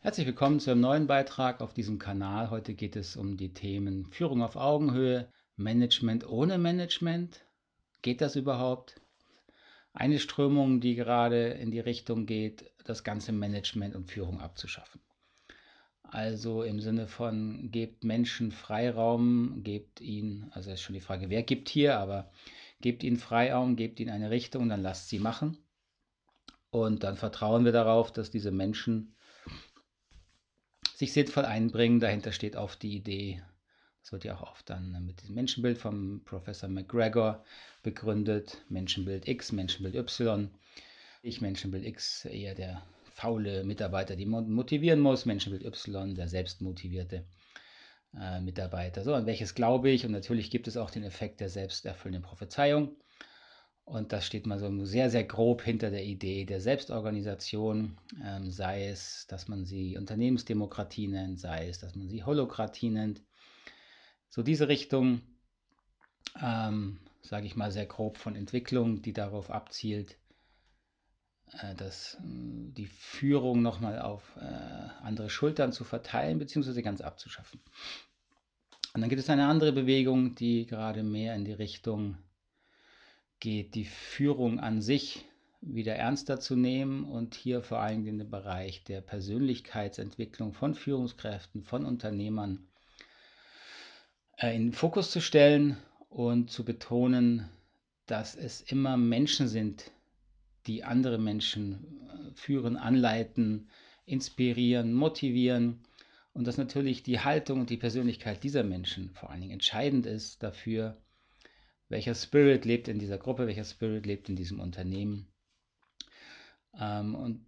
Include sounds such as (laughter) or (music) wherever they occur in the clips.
Herzlich willkommen zu einem neuen Beitrag auf diesem Kanal. Heute geht es um die Themen Führung auf Augenhöhe, Management ohne Management. Geht das überhaupt? Eine Strömung, die gerade in die Richtung geht, das ganze Management und Führung abzuschaffen. Also im Sinne von, gebt Menschen Freiraum, gebt ihnen, also ist schon die Frage, wer gibt hier, aber gebt ihnen Freiraum, gebt ihnen eine Richtung, dann lasst sie machen. Und dann vertrauen wir darauf, dass diese Menschen sich sinnvoll einbringen. Dahinter steht oft die Idee, das wird ja auch oft dann mit dem Menschenbild vom Professor McGregor begründet, Menschenbild X, Menschenbild Y. Ich Menschenbild X eher der faule Mitarbeiter, die man motivieren muss, Menschenbild Y der selbstmotivierte äh, Mitarbeiter. So, an welches glaube ich? Und natürlich gibt es auch den Effekt der selbsterfüllenden Prophezeiung. Und das steht mal so sehr, sehr grob hinter der Idee der Selbstorganisation, ähm, sei es, dass man sie Unternehmensdemokratie nennt, sei es, dass man sie Holokratie nennt. So diese Richtung, ähm, sage ich mal sehr grob von Entwicklung, die darauf abzielt, äh, dass äh, die Führung nochmal auf äh, andere Schultern zu verteilen, beziehungsweise ganz abzuschaffen. Und dann gibt es eine andere Bewegung, die gerade mehr in die Richtung geht, die Führung an sich wieder ernster zu nehmen und hier vor allem den Bereich der Persönlichkeitsentwicklung von Führungskräften, von Unternehmern äh, in den Fokus zu stellen und zu betonen, dass es immer Menschen sind, die andere Menschen äh, führen, anleiten, inspirieren, motivieren und dass natürlich die Haltung und die Persönlichkeit dieser Menschen vor allen Dingen entscheidend ist dafür, welcher Spirit lebt in dieser Gruppe, welcher Spirit lebt in diesem Unternehmen. Ähm, und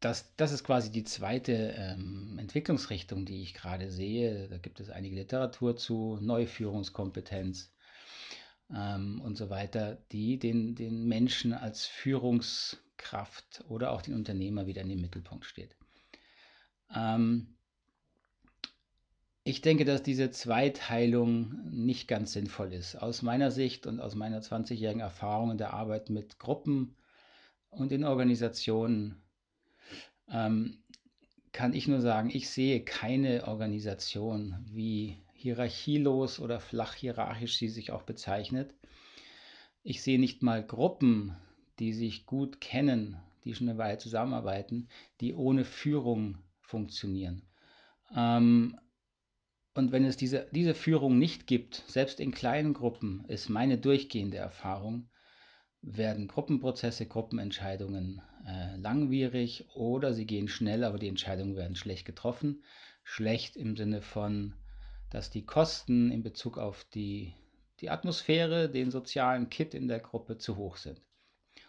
das, das ist quasi die zweite ähm, Entwicklungsrichtung, die ich gerade sehe. Da gibt es einige Literatur zu, Neuführungskompetenz ähm, und so weiter, die den, den Menschen als Führungskraft oder auch den Unternehmer wieder in den Mittelpunkt steht. Ähm, ich denke, dass diese Zweiteilung nicht ganz sinnvoll ist. Aus meiner Sicht und aus meiner 20-jährigen Erfahrung in der Arbeit mit Gruppen und in Organisationen ähm, kann ich nur sagen, ich sehe keine Organisation, wie hierarchielos oder flach hierarchisch sie sich auch bezeichnet. Ich sehe nicht mal Gruppen, die sich gut kennen, die schon eine Weile zusammenarbeiten, die ohne Führung funktionieren. Ähm, und wenn es diese, diese Führung nicht gibt, selbst in kleinen Gruppen, ist meine durchgehende Erfahrung, werden Gruppenprozesse, Gruppenentscheidungen äh, langwierig oder sie gehen schnell, aber die Entscheidungen werden schlecht getroffen. Schlecht im Sinne von, dass die Kosten in Bezug auf die, die Atmosphäre, den sozialen Kit in der Gruppe zu hoch sind.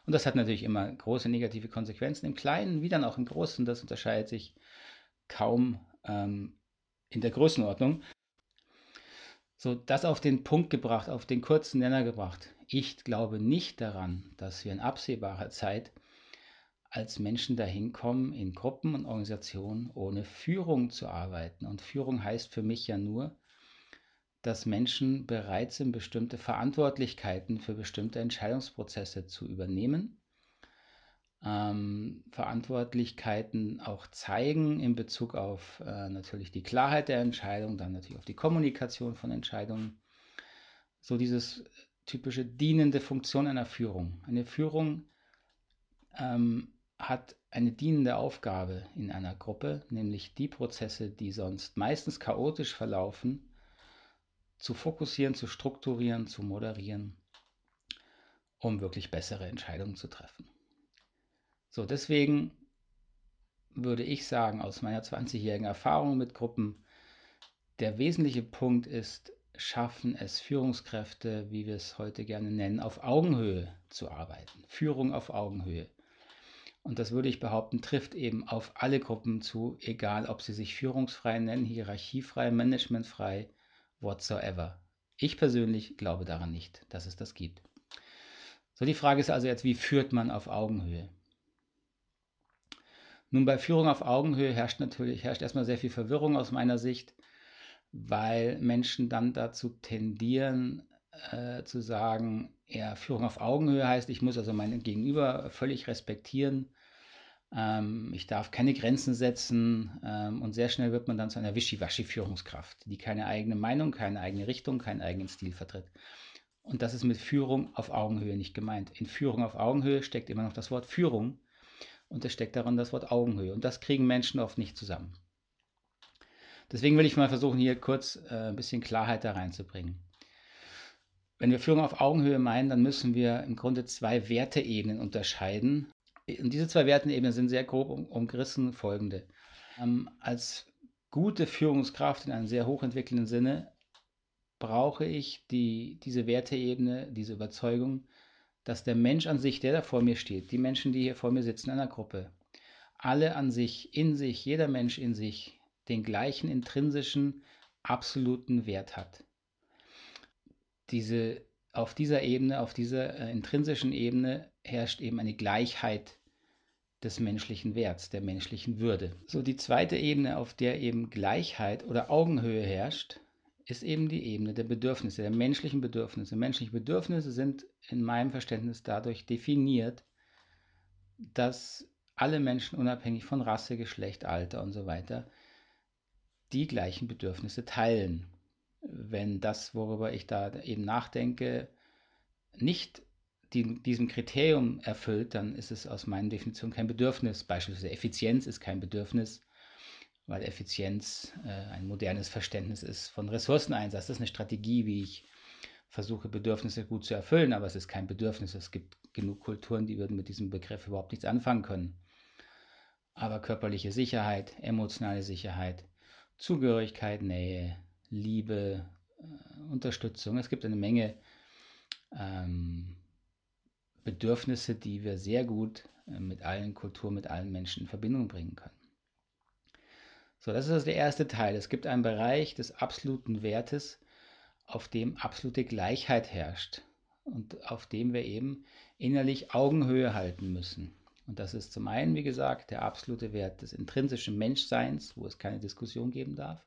Und das hat natürlich immer große negative Konsequenzen im Kleinen wie dann auch im Großen. Das unterscheidet sich kaum ähm, in der Größenordnung. So, das auf den Punkt gebracht, auf den kurzen Nenner gebracht. Ich glaube nicht daran, dass wir in absehbarer Zeit als Menschen dahin kommen, in Gruppen und Organisationen ohne Führung zu arbeiten. Und Führung heißt für mich ja nur, dass Menschen bereit sind, bestimmte Verantwortlichkeiten für bestimmte Entscheidungsprozesse zu übernehmen ähm, Verantwortlichkeiten auch zeigen in Bezug auf äh, natürlich die Klarheit der Entscheidung, dann natürlich auf die Kommunikation von Entscheidungen. So dieses typische dienende Funktion einer Führung. Eine Führung ähm, hat eine dienende Aufgabe in einer Gruppe, nämlich die Prozesse, die sonst meistens chaotisch verlaufen, zu fokussieren, zu strukturieren, zu moderieren, um wirklich bessere Entscheidungen zu treffen. So, deswegen würde ich sagen, aus meiner 20-jährigen Erfahrung mit Gruppen, der wesentliche Punkt ist, schaffen es Führungskräfte, wie wir es heute gerne nennen, auf Augenhöhe zu arbeiten. Führung auf Augenhöhe. Und das würde ich behaupten, trifft eben auf alle Gruppen zu, egal ob sie sich führungsfrei nennen, hierarchiefrei, managementfrei, whatsoever. Ich persönlich glaube daran nicht, dass es das gibt. So, die Frage ist also jetzt, wie führt man auf Augenhöhe? Nun, bei Führung auf Augenhöhe herrscht natürlich herrscht erstmal sehr viel Verwirrung aus meiner Sicht, weil Menschen dann dazu tendieren, äh, zu sagen, ja, Führung auf Augenhöhe heißt, ich muss also meinen Gegenüber völlig respektieren, Ähm, ich darf keine Grenzen setzen ähm, und sehr schnell wird man dann zu einer Wischiwaschi-Führungskraft, die keine eigene Meinung, keine eigene Richtung, keinen eigenen Stil vertritt. Und das ist mit Führung auf Augenhöhe nicht gemeint. In Führung auf Augenhöhe steckt immer noch das Wort Führung und es steckt darin das Wort Augenhöhe. Und das kriegen Menschen oft nicht zusammen. Deswegen will ich mal versuchen, hier kurz äh, ein bisschen Klarheit da reinzubringen. Wenn wir Führung auf Augenhöhe meinen, dann müssen wir im Grunde zwei Werteebenen unterscheiden. Und diese zwei Werteebenen sind sehr grob um, umgerissen folgende. Ähm, als gute Führungskraft in einem sehr hochentwickelnden Sinne brauche ich die, diese Werteebene, diese Überzeugung, dass der Mensch an sich, der da vor mir steht, die Menschen, die hier vor mir sitzen in einer Gruppe, alle an sich, in sich, jeder Mensch in sich, den gleichen intrinsischen, absoluten Wert hat. Diese, auf dieser Ebene, auf dieser äh, intrinsischen Ebene herrscht eben eine Gleichheit des menschlichen Werts, der menschlichen Würde. So die zweite Ebene, auf der eben Gleichheit oder Augenhöhe herrscht, ist eben die Ebene der Bedürfnisse, der menschlichen Bedürfnisse. Menschliche Bedürfnisse sind in meinem Verständnis dadurch definiert, dass alle Menschen unabhängig von Rasse, Geschlecht, Alter und so weiter die gleichen Bedürfnisse teilen. Wenn das, worüber ich da eben nachdenke, nicht die, diesem Kriterium erfüllt, dann ist es aus meiner Definition kein Bedürfnis. Beispielsweise Effizienz ist kein Bedürfnis weil Effizienz äh, ein modernes Verständnis ist von Ressourceneinsatz. Das ist eine Strategie, wie ich versuche, Bedürfnisse gut zu erfüllen, aber es ist kein Bedürfnis. Es gibt genug Kulturen, die würden mit diesem Begriff überhaupt nichts anfangen können. Aber körperliche Sicherheit, emotionale Sicherheit, Zugehörigkeit, Nähe, Liebe, äh, Unterstützung. Es gibt eine Menge ähm, Bedürfnisse, die wir sehr gut äh, mit allen Kulturen, mit allen Menschen in Verbindung bringen können. So, das ist also der erste Teil. Es gibt einen Bereich des absoluten Wertes, auf dem absolute Gleichheit herrscht und auf dem wir eben innerlich Augenhöhe halten müssen. Und das ist zum einen, wie gesagt, der absolute Wert des intrinsischen Menschseins, wo es keine Diskussion geben darf.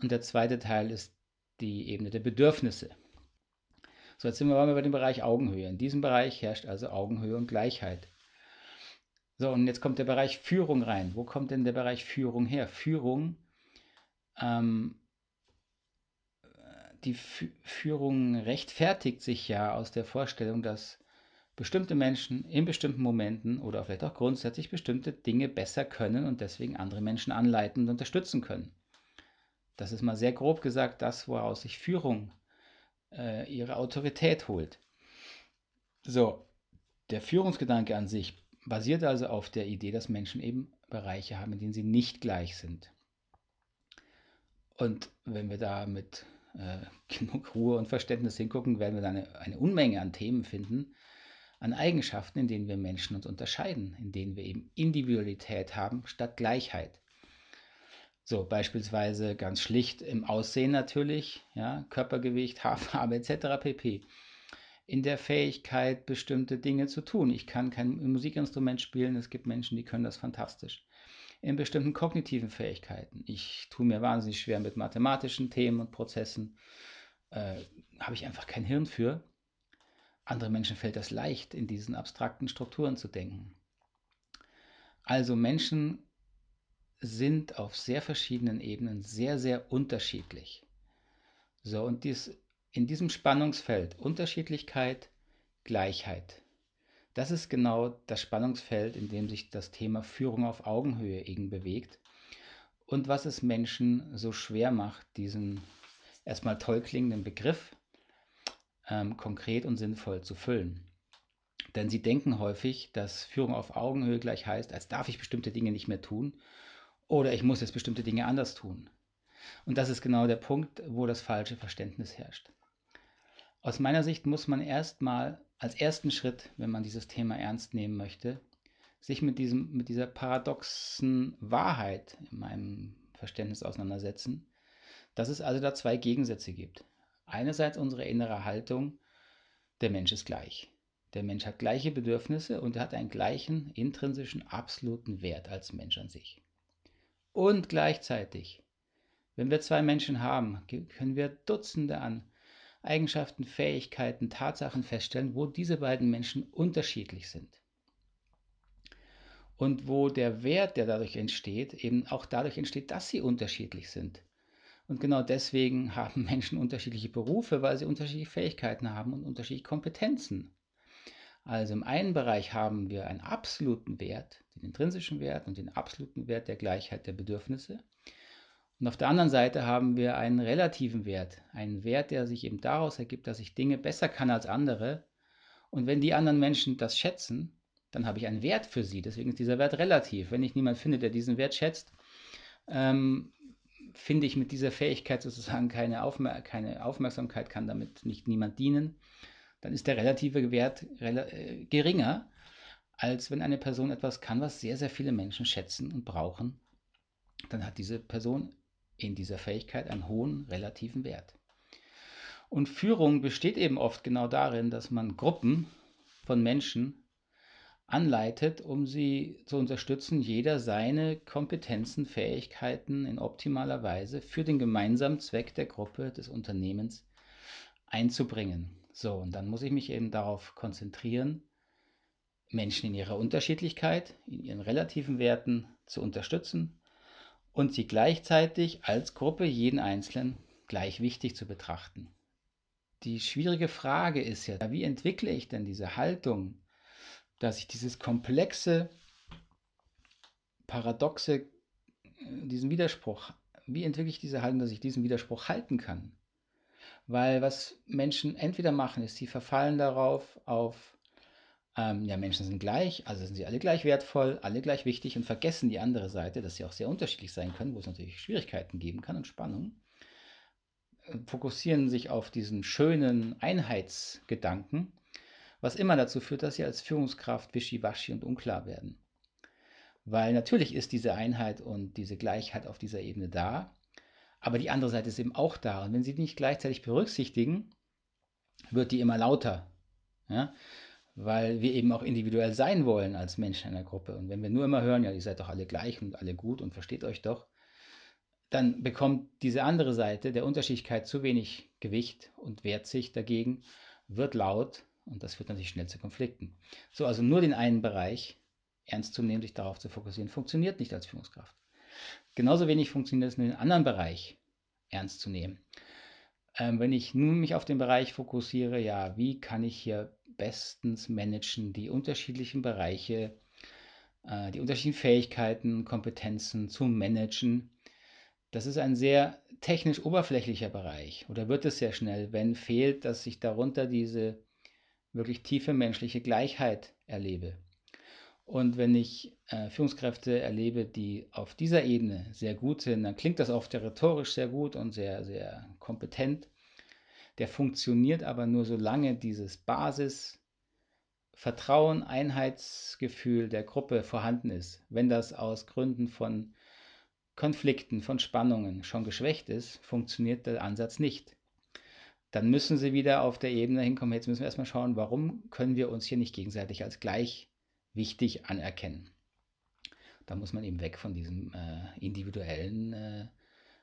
Und der zweite Teil ist die Ebene der Bedürfnisse. So, jetzt sind wir mal bei dem Bereich Augenhöhe. In diesem Bereich herrscht also Augenhöhe und Gleichheit. So, und jetzt kommt der Bereich Führung rein. Wo kommt denn der Bereich Führung her? Führung, ähm, die F Führung rechtfertigt sich ja aus der Vorstellung, dass bestimmte Menschen in bestimmten Momenten oder vielleicht auch grundsätzlich bestimmte Dinge besser können und deswegen andere Menschen anleiten und unterstützen können. Das ist mal sehr grob gesagt das, woraus sich Führung äh, ihre Autorität holt. So, der Führungsgedanke an sich basiert also auf der Idee, dass Menschen eben Bereiche haben, in denen sie nicht gleich sind. Und wenn wir da mit äh, (laughs) genug Ruhe und Verständnis hingucken, werden wir da eine, eine Unmenge an Themen finden, an Eigenschaften, in denen wir Menschen uns unterscheiden, in denen wir eben Individualität haben statt Gleichheit. So, beispielsweise ganz schlicht im Aussehen natürlich, ja, Körpergewicht, Haarfarbe etc. pp in der Fähigkeit, bestimmte Dinge zu tun. Ich kann kein Musikinstrument spielen, es gibt Menschen, die können das fantastisch. In bestimmten kognitiven Fähigkeiten. Ich tue mir wahnsinnig schwer mit mathematischen Themen und Prozessen. Äh, Habe ich einfach kein Hirn für. Andere Menschen fällt das leicht, in diesen abstrakten Strukturen zu denken. Also Menschen sind auf sehr verschiedenen Ebenen sehr, sehr unterschiedlich. So, und dies in diesem Spannungsfeld Unterschiedlichkeit, Gleichheit. Das ist genau das Spannungsfeld, in dem sich das Thema Führung auf Augenhöhe eben bewegt und was es Menschen so schwer macht, diesen erstmal toll klingenden Begriff ähm, konkret und sinnvoll zu füllen. Denn sie denken häufig, dass Führung auf Augenhöhe gleich heißt, als darf ich bestimmte Dinge nicht mehr tun oder ich muss jetzt bestimmte Dinge anders tun. Und das ist genau der Punkt, wo das falsche Verständnis herrscht. Aus meiner Sicht muss man erstmal als ersten Schritt, wenn man dieses Thema ernst nehmen möchte, sich mit, diesem, mit dieser paradoxen Wahrheit in meinem Verständnis auseinandersetzen, dass es also da zwei Gegensätze gibt. Einerseits unsere innere Haltung, der Mensch ist gleich. Der Mensch hat gleiche Bedürfnisse und er hat einen gleichen intrinsischen absoluten Wert als Mensch an sich. Und gleichzeitig, wenn wir zwei Menschen haben, können wir Dutzende an Eigenschaften, Fähigkeiten, Tatsachen feststellen, wo diese beiden Menschen unterschiedlich sind. und wo der Wert, der dadurch entsteht, eben auch dadurch entsteht, dass sie unterschiedlich sind. Und genau deswegen (laughs) haben Menschen unterschiedliche Berufe, weil sie unterschiedliche Fähigkeiten haben und unterschiedliche Kompetenzen. Also im einen Bereich haben wir einen absoluten Wert, den intrinsischen Wert und den absoluten Wert der Gleichheit der Bedürfnisse. Und auf der anderen Seite haben wir einen relativen Wert, einen Wert, der sich eben daraus ergibt, dass ich Dinge besser kann als andere. Und wenn die anderen Menschen das schätzen, dann habe ich einen Wert für sie. Deswegen ist dieser Wert relativ. Wenn ich niemanden finde, der diesen Wert schätzt, ähm, finde ich mit dieser Fähigkeit sozusagen keine, Aufmer keine Aufmerksamkeit, kann damit nicht niemand dienen, dann ist der relative Wert rel äh, geringer, als wenn eine Person etwas kann, was sehr, sehr viele Menschen schätzen und brauchen. Dann hat diese Person in dieser Fähigkeit einen hohen relativen Wert. Und Führung besteht eben oft genau darin, dass man Gruppen von Menschen anleitet, um sie zu unterstützen, jeder seine Kompetenzen, Fähigkeiten in optimaler Weise für den gemeinsamen Zweck der Gruppe, des Unternehmens einzubringen. So, und dann muss ich mich eben darauf konzentrieren, Menschen in ihrer Unterschiedlichkeit, in ihren relativen Werten zu unterstützen und sie gleichzeitig als Gruppe jeden Einzelnen gleich wichtig zu betrachten. Die schwierige Frage ist ja, wie entwickle ich denn diese Haltung, dass ich dieses komplexe, paradoxe, äh, diesen Widerspruch, wie entwickle ich diese Haltung, dass ich diesen Widerspruch halten kann? Weil was Menschen entweder machen, ist, sie verfallen darauf, auf, ähm, ja, Menschen sind gleich, also sind sie alle gleich wertvoll, alle gleich wichtig und vergessen die andere Seite, dass sie auch sehr unterschiedlich sein können, wo es natürlich Schwierigkeiten geben kann und Spannung. Äh, fokussieren sich auf diesen schönen Einheitsgedanken was immer dazu führt, dass sie als Führungskraft wischiwaschi und unklar werden. Weil natürlich ist diese Einheit und diese Gleichheit auf dieser Ebene da, aber die andere Seite ist eben auch da. Und wenn sie die nicht gleichzeitig berücksichtigen, wird die immer lauter. Ja? Weil wir eben auch individuell sein wollen als Menschen in der Gruppe. Und wenn wir nur immer hören, ja, ihr seid doch alle gleich und alle gut und versteht euch doch, dann bekommt diese andere Seite der Unterschiedlichkeit zu wenig Gewicht und wehrt sich dagegen, wird laut und das führt natürlich schnell zu Konflikten. So, also nur den einen Bereich ernst zu nehmen, sich darauf zu fokussieren, funktioniert nicht als Führungskraft. Genauso wenig funktioniert es nur den anderen Bereich ernst zu nehmen. Ähm, wenn ich nun mich auf den Bereich fokussiere, ja, wie kann ich hier bestens managen, die unterschiedlichen Bereiche, äh, die unterschiedlichen Fähigkeiten, Kompetenzen zu managen. Das ist ein sehr technisch oberflächlicher Bereich oder wird es sehr schnell, wenn fehlt, dass sich darunter diese wirklich tiefe menschliche Gleichheit erlebe. Und wenn ich äh, Führungskräfte erlebe, die auf dieser Ebene sehr gut sind, dann klingt das oft rhetorisch sehr gut und sehr, sehr kompetent. Der funktioniert aber nur solange dieses Basis Vertrauen, Einheitsgefühl der Gruppe vorhanden ist. Wenn das aus Gründen von Konflikten, von Spannungen schon geschwächt ist, funktioniert der Ansatz nicht dann müssen sie wieder auf der Ebene hinkommen. Jetzt müssen wir erstmal schauen, warum können wir uns hier nicht gegenseitig als gleich wichtig anerkennen. Da muss man eben weg von diesem äh, individuellen äh,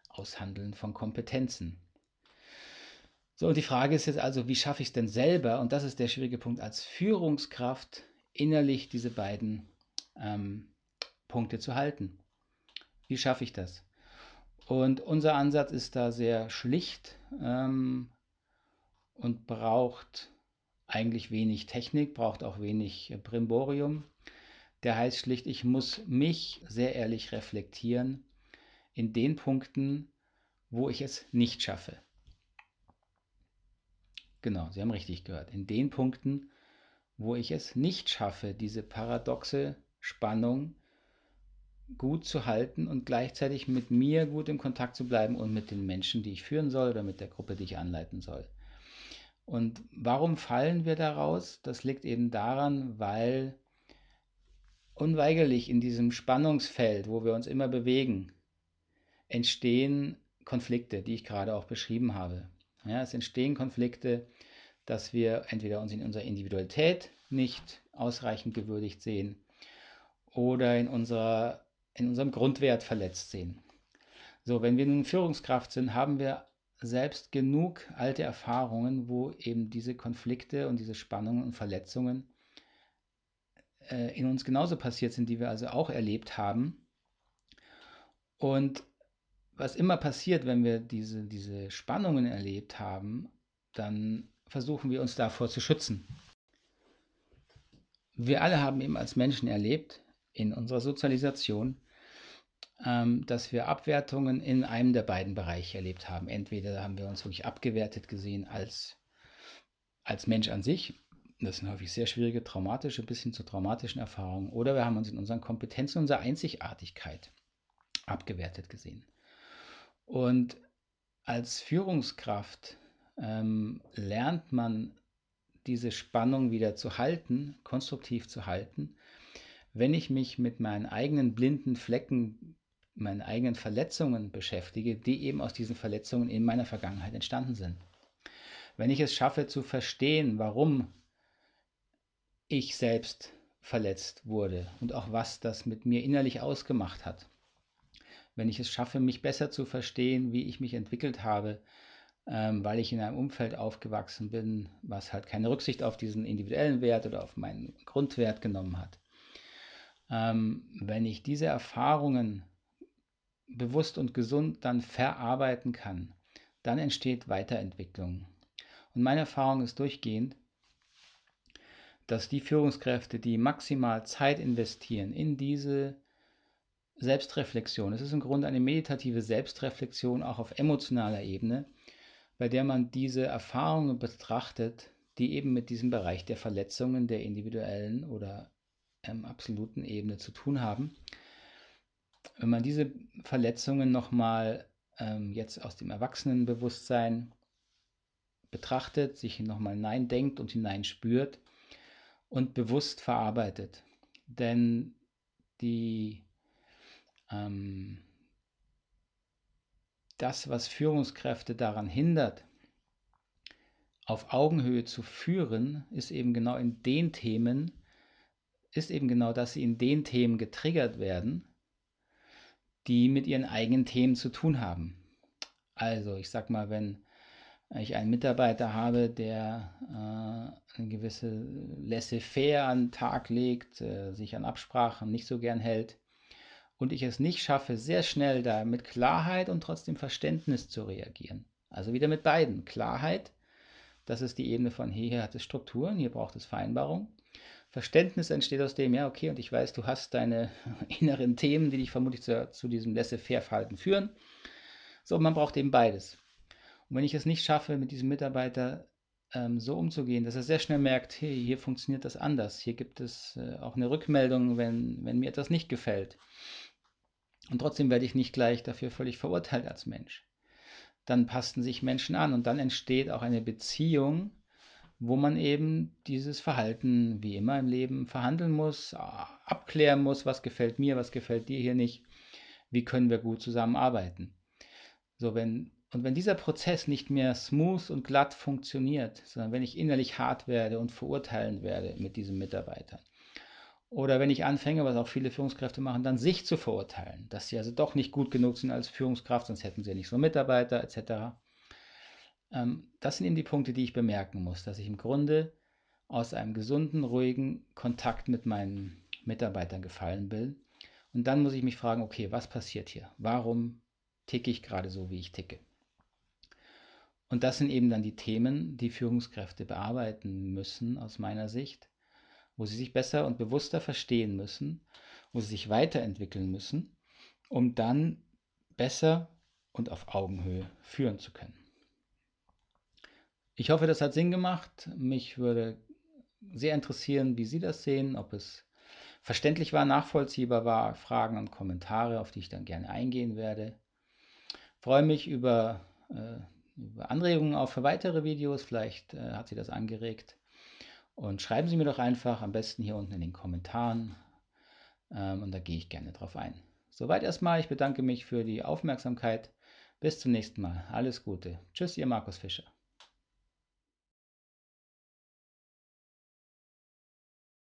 Aushandeln von Kompetenzen. So, und die Frage ist jetzt also, wie schaffe ich es denn selber, und das ist der schwierige Punkt, als Führungskraft innerlich diese beiden ähm, Punkte zu halten. Wie schaffe ich das? Und unser Ansatz ist da sehr schlicht. Ähm, und braucht eigentlich wenig Technik, braucht auch wenig äh, Brimborium. Der heißt schlicht, ich muss mich sehr ehrlich reflektieren in den Punkten, wo ich es nicht schaffe. Genau, Sie haben richtig gehört. In den Punkten, wo ich es nicht schaffe, diese paradoxe Spannung gut zu halten und gleichzeitig mit mir gut im Kontakt zu bleiben und mit den Menschen, die ich führen soll oder mit der Gruppe, die ich anleiten soll. Und warum fallen wir daraus? Das liegt eben daran, weil unweigerlich in diesem Spannungsfeld, wo wir uns immer bewegen, entstehen Konflikte, die ich gerade auch beschrieben habe. Ja, es entstehen Konflikte, dass wir entweder uns in unserer Individualität nicht ausreichend gewürdigt sehen oder in, unserer, in unserem Grundwert verletzt sehen. So, wenn wir nun Führungskraft sind, haben wir selbst genug alte Erfahrungen, wo eben diese Konflikte und diese Spannungen und Verletzungen äh, in uns genauso passiert sind, die wir also auch erlebt haben. Und was immer passiert, wenn wir diese, diese Spannungen erlebt haben, dann versuchen wir uns davor zu schützen. Wir alle haben eben als Menschen erlebt, in unserer Sozialisation, ähm, dass wir Abwertungen in einem der beiden Bereiche erlebt haben. Entweder haben wir uns wirklich abgewertet gesehen als, als Mensch an sich, das sind häufig sehr schwierige, traumatische, bis hin zu traumatischen Erfahrungen, oder wir haben uns in unseren Kompetenzen, unserer Einzigartigkeit abgewertet gesehen. Und als Führungskraft ähm, lernt man diese Spannung wieder zu halten, konstruktiv zu halten, wenn ich mich mit meinen eigenen blinden Flecken, meinen eigenen Verletzungen beschäftige, die eben aus diesen Verletzungen in meiner Vergangenheit entstanden sind. Wenn ich es schaffe zu verstehen, warum ich selbst verletzt wurde und auch was das mit mir innerlich ausgemacht hat, wenn ich es schaffe, mich besser zu verstehen, wie ich mich entwickelt habe, ähm, weil ich in einem Umfeld aufgewachsen bin, was halt keine Rücksicht auf diesen individuellen Wert oder auf meinen Grundwert genommen hat. Ähm, wenn ich diese Erfahrungen bewusst und gesund dann verarbeiten kann, dann entsteht Weiterentwicklung. Und meine Erfahrung ist durchgehend, dass die Führungskräfte, die maximal Zeit investieren in diese Selbstreflexion. Es ist im Grunde eine meditative Selbstreflexion auch auf emotionaler Ebene, bei der man diese Erfahrungen betrachtet, die eben mit diesem Bereich der Verletzungen der individuellen oder ähm, absoluten Ebene zu tun haben. Wenn man diese Verletzungen nochmal ähm, jetzt aus dem Erwachsenenbewusstsein betrachtet, sich nochmal hineindenkt und hineinspürt und bewusst verarbeitet. Denn die ähm, das, was Führungskräfte daran hindert, auf Augenhöhe zu führen, ist eben genau in den Themen, ist eben genau, dass sie in den Themen getriggert werden, die mit ihren eigenen Themen zu tun haben. Also, ich sag mal, wenn ich einen Mitarbeiter habe, der äh, eine gewisse Laissez-faire an den Tag legt, äh, sich an Absprachen nicht so gern hält, und ich es nicht schaffe, sehr schnell da mit Klarheit und trotzdem Verständnis zu reagieren. Also wieder mit beiden. Klarheit, das ist die Ebene von hier hat es Strukturen, hier braucht es Vereinbarung. Verständnis entsteht aus dem, ja, okay, und ich weiß, du hast deine (laughs) inneren Themen, die dich vermutlich zu, zu diesem Laissez-faire-Verhalten führen. So, man braucht eben beides. Und wenn ich es nicht schaffe, mit diesem Mitarbeiter ähm, so umzugehen, dass er sehr schnell merkt, hey, hier funktioniert das anders, hier gibt es äh, auch eine Rückmeldung, wenn, wenn mir etwas nicht gefällt. Und trotzdem werde ich nicht gleich dafür völlig verurteilt als Mensch. Dann passten sich Menschen an und dann entsteht auch eine Beziehung, wo man eben dieses Verhalten wie immer im Leben verhandeln muss, abklären muss, was gefällt mir, was gefällt dir hier nicht, wie können wir gut zusammenarbeiten. So, wenn, und wenn dieser Prozess nicht mehr smooth und glatt funktioniert, sondern wenn ich innerlich hart werde und verurteilen werde mit diesem Mitarbeiter, oder wenn ich anfange, was auch viele Führungskräfte machen, dann sich zu verurteilen, dass sie also doch nicht gut genug sind als Führungskraft, sonst hätten sie ja nicht so Mitarbeiter etc. Ähm, das sind eben die Punkte, die ich bemerken muss, dass ich im Grunde aus einem gesunden, ruhigen Kontakt mit meinen Mitarbeitern gefallen will. Und dann muss ich mich fragen, okay, was passiert hier? Warum ticke ich gerade so, wie ich ticke? Und das sind eben dann die Themen, die Führungskräfte bearbeiten müssen aus meiner Sicht wo sie sich besser und bewusster verstehen müssen, wo sie sich weiterentwickeln müssen, um dann besser und auf Augenhöhe führen zu können. Ich hoffe, das hat Sinn gemacht. Mich würde sehr interessieren, wie Sie das sehen, ob es verständlich war, nachvollziehbar war, Fragen und Kommentare, auf die ich dann gerne eingehen werde. Ich freue mich über, äh, über Anregungen auch für weitere Videos. Vielleicht äh, hat Sie das angeregt. Und schreiben Sie mir doch einfach, am besten hier unten in den Kommentaren. Ähm, und da gehe ich gerne drauf ein. Soweit erstmal. Ich bedanke mich für die Aufmerksamkeit. Bis zum nächsten Mal. Alles Gute. Tschüss, Ihr Markus Fischer.